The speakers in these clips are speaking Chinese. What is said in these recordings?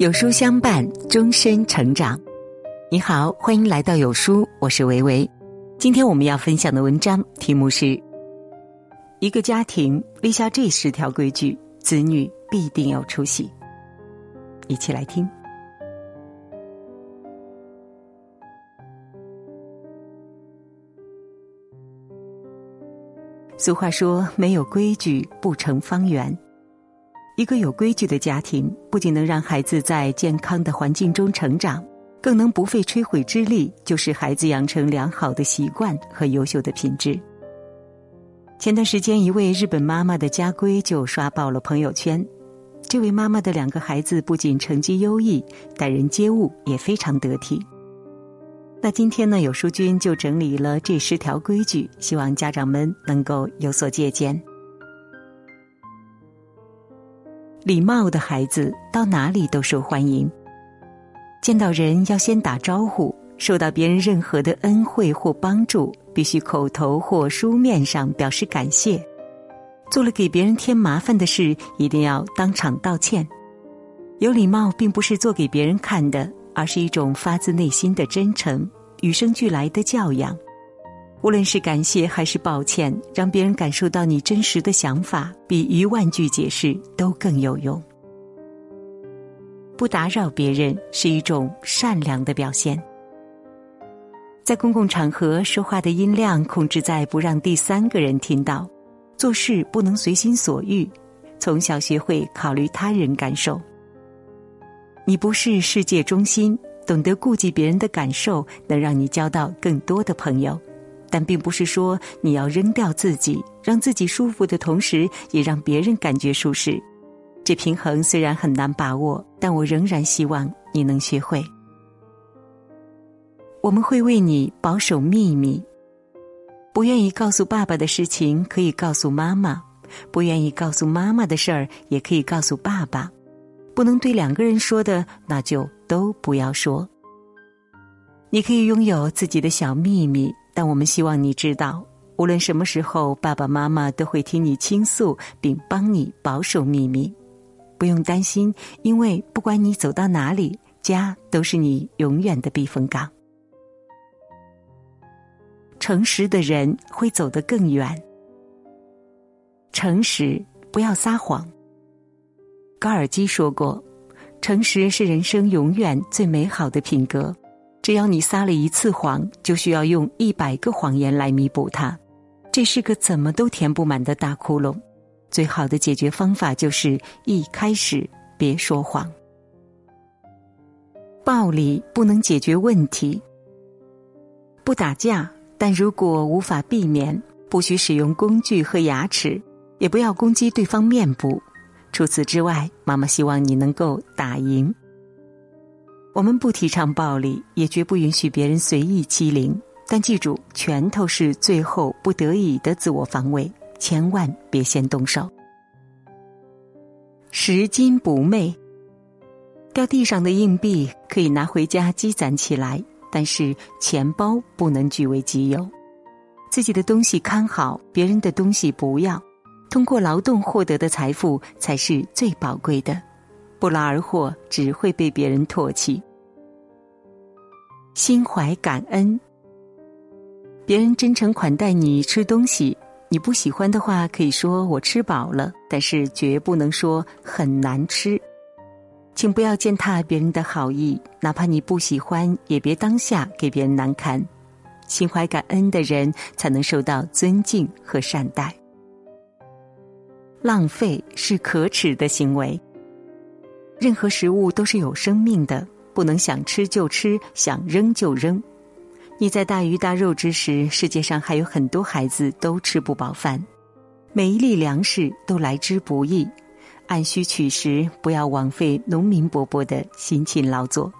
有书相伴，终身成长。你好，欢迎来到有书，我是维维。今天我们要分享的文章题目是：一个家庭立下这十条规矩，子女必定有出息。一起来听。俗话说：“没有规矩，不成方圆。”一个有规矩的家庭，不仅能让孩子在健康的环境中成长，更能不费吹灰之力就使孩子养成良好的习惯和优秀的品质。前段时间，一位日本妈妈的家规就刷爆了朋友圈。这位妈妈的两个孩子不仅成绩优异，待人接物也非常得体。那今天呢，有书君就整理了这十条规矩，希望家长们能够有所借鉴。礼貌的孩子到哪里都受欢迎。见到人要先打招呼，受到别人任何的恩惠或帮助，必须口头或书面上表示感谢。做了给别人添麻烦的事，一定要当场道歉。有礼貌并不是做给别人看的，而是一种发自内心的真诚，与生俱来的教养。无论是感谢还是抱歉，让别人感受到你真实的想法，比一万句解释都更有用。不打扰别人是一种善良的表现。在公共场合说话的音量控制在不让第三个人听到，做事不能随心所欲，从小学会考虑他人感受。你不是世界中心，懂得顾及别人的感受，能让你交到更多的朋友。但并不是说你要扔掉自己，让自己舒服的同时，也让别人感觉舒适。这平衡虽然很难把握，但我仍然希望你能学会。我们会为你保守秘密，不愿意告诉爸爸的事情可以告诉妈妈，不愿意告诉妈妈的事儿也可以告诉爸爸。不能对两个人说的，那就都不要说。你可以拥有自己的小秘密。但我们希望你知道，无论什么时候，爸爸妈妈都会听你倾诉，并帮你保守秘密。不用担心，因为不管你走到哪里，家都是你永远的避风港。诚实的人会走得更远。诚实，不要撒谎。高尔基说过：“诚实是人生永远最美好的品格。”只要你撒了一次谎，就需要用一百个谎言来弥补它，这是个怎么都填不满的大窟窿。最好的解决方法就是一开始别说谎。暴力不能解决问题。不打架，但如果无法避免，不许使用工具和牙齿，也不要攻击对方面部。除此之外，妈妈希望你能够打赢。我们不提倡暴力，也绝不允许别人随意欺凌。但记住，拳头是最后不得已的自我防卫，千万别先动手。拾金不昧，掉地上的硬币可以拿回家积攒起来，但是钱包不能据为己有。自己的东西看好，别人的东西不要。通过劳动获得的财富才是最宝贵的。不劳而获只会被别人唾弃。心怀感恩，别人真诚款待你吃东西，你不喜欢的话可以说我吃饱了，但是绝不能说很难吃。请不要践踏别人的好意，哪怕你不喜欢，也别当下给别人难堪。心怀感恩的人才能受到尊敬和善待。浪费是可耻的行为。任何食物都是有生命的，不能想吃就吃，想扔就扔。你在大鱼大肉之时，世界上还有很多孩子都吃不饱饭。每一粒粮食都来之不易，按需取食，不要枉费农民伯伯的辛勤劳作。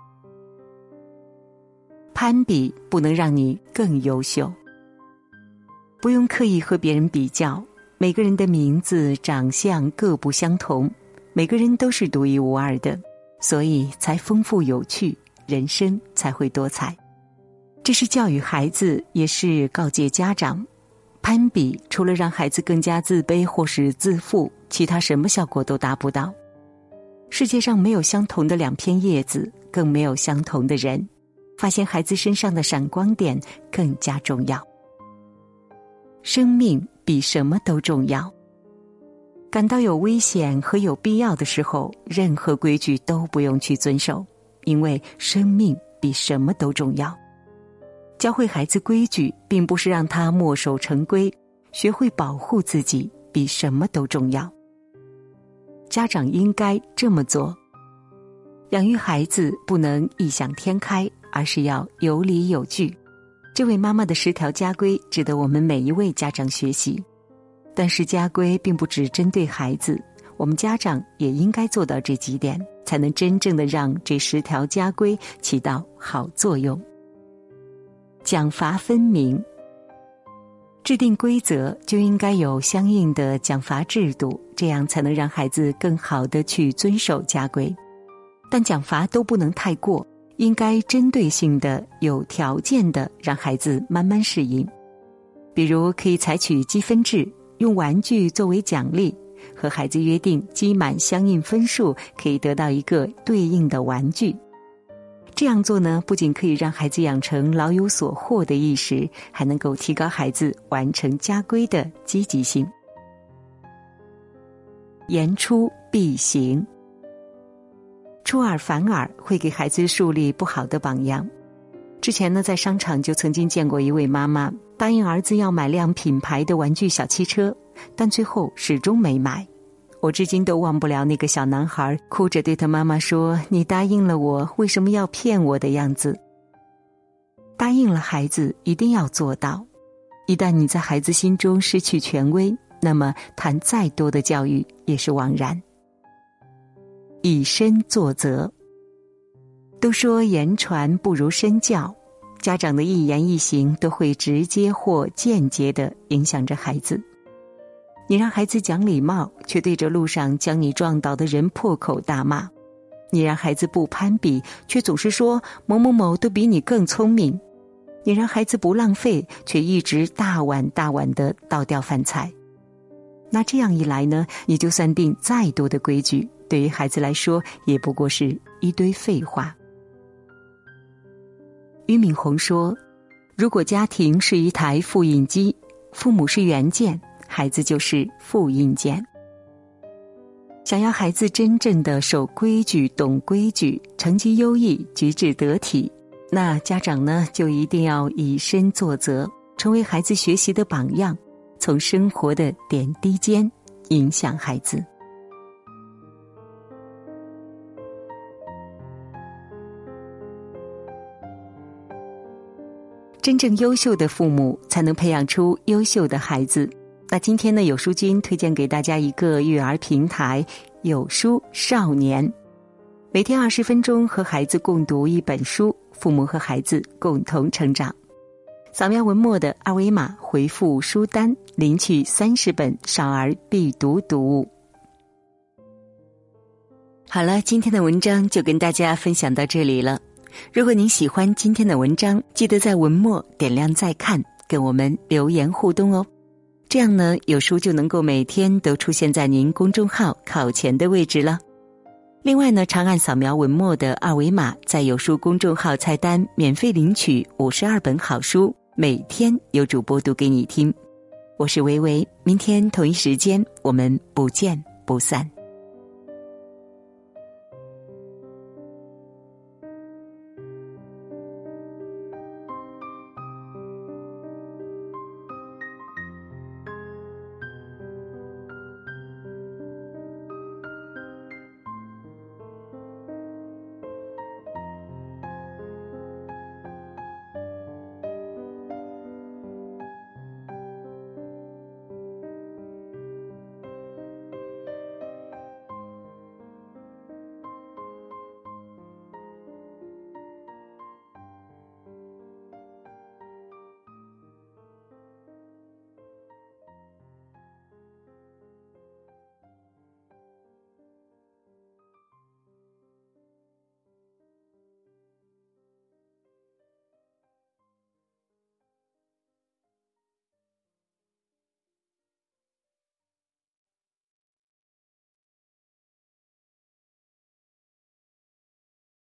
攀比不能让你更优秀，不用刻意和别人比较。每个人的名字、长相各不相同。每个人都是独一无二的，所以才丰富有趣，人生才会多彩。这是教育孩子，也是告诫家长：攀比除了让孩子更加自卑或是自负，其他什么效果都达不到。世界上没有相同的两片叶子，更没有相同的人。发现孩子身上的闪光点更加重要。生命比什么都重要。感到有危险和有必要的时候，任何规矩都不用去遵守，因为生命比什么都重要。教会孩子规矩，并不是让他墨守成规，学会保护自己比什么都重要。家长应该这么做：养育孩子不能异想天开，而是要有理有据。这位妈妈的十条家规值得我们每一位家长学习。但是家规并不只针对孩子，我们家长也应该做到这几点，才能真正的让这十条家规起到好作用。奖罚分明，制定规则就应该有相应的奖罚制度，这样才能让孩子更好的去遵守家规。但奖罚都不能太过，应该针对性的、有条件的让孩子慢慢适应。比如可以采取积分制。用玩具作为奖励，和孩子约定积满相应分数可以得到一个对应的玩具。这样做呢，不仅可以让孩子养成老有所获的意识，还能够提高孩子完成家规的积极性。言出必行，出尔反尔会给孩子树立不好的榜样。之前呢，在商场就曾经见过一位妈妈。答应儿子要买辆品牌的玩具小汽车，但最后始终没买。我至今都忘不了那个小男孩哭着对他妈妈说：“你答应了我，为什么要骗我的样子？”答应了孩子一定要做到。一旦你在孩子心中失去权威，那么谈再多的教育也是枉然。以身作则，都说言传不如身教。家长的一言一行都会直接或间接的影响着孩子。你让孩子讲礼貌，却对着路上将你撞倒的人破口大骂；你让孩子不攀比，却总是说某某某都比你更聪明；你让孩子不浪费，却一直大碗大碗的倒掉饭菜。那这样一来呢？你就算定再多的规矩，对于孩子来说，也不过是一堆废话。俞敏洪说：“如果家庭是一台复印机，父母是原件，孩子就是复印件。想要孩子真正的守规矩、懂规矩、成绩优异、举止得体，那家长呢就一定要以身作则，成为孩子学习的榜样，从生活的点滴间影响孩子。”真正优秀的父母，才能培养出优秀的孩子。那今天呢，有书君推荐给大家一个育儿平台——有书少年，每天二十分钟和孩子共读一本书，父母和孩子共同成长。扫描文末的二维码，回复书单，领取三十本少儿必读读物。好了，今天的文章就跟大家分享到这里了。如果您喜欢今天的文章，记得在文末点亮再看，跟我们留言互动哦。这样呢，有书就能够每天都出现在您公众号靠前的位置了。另外呢，长按扫描文末的二维码，在有书公众号菜单免费领取五十二本好书，每天有主播读给你听。我是维维，明天同一时间我们不见不散。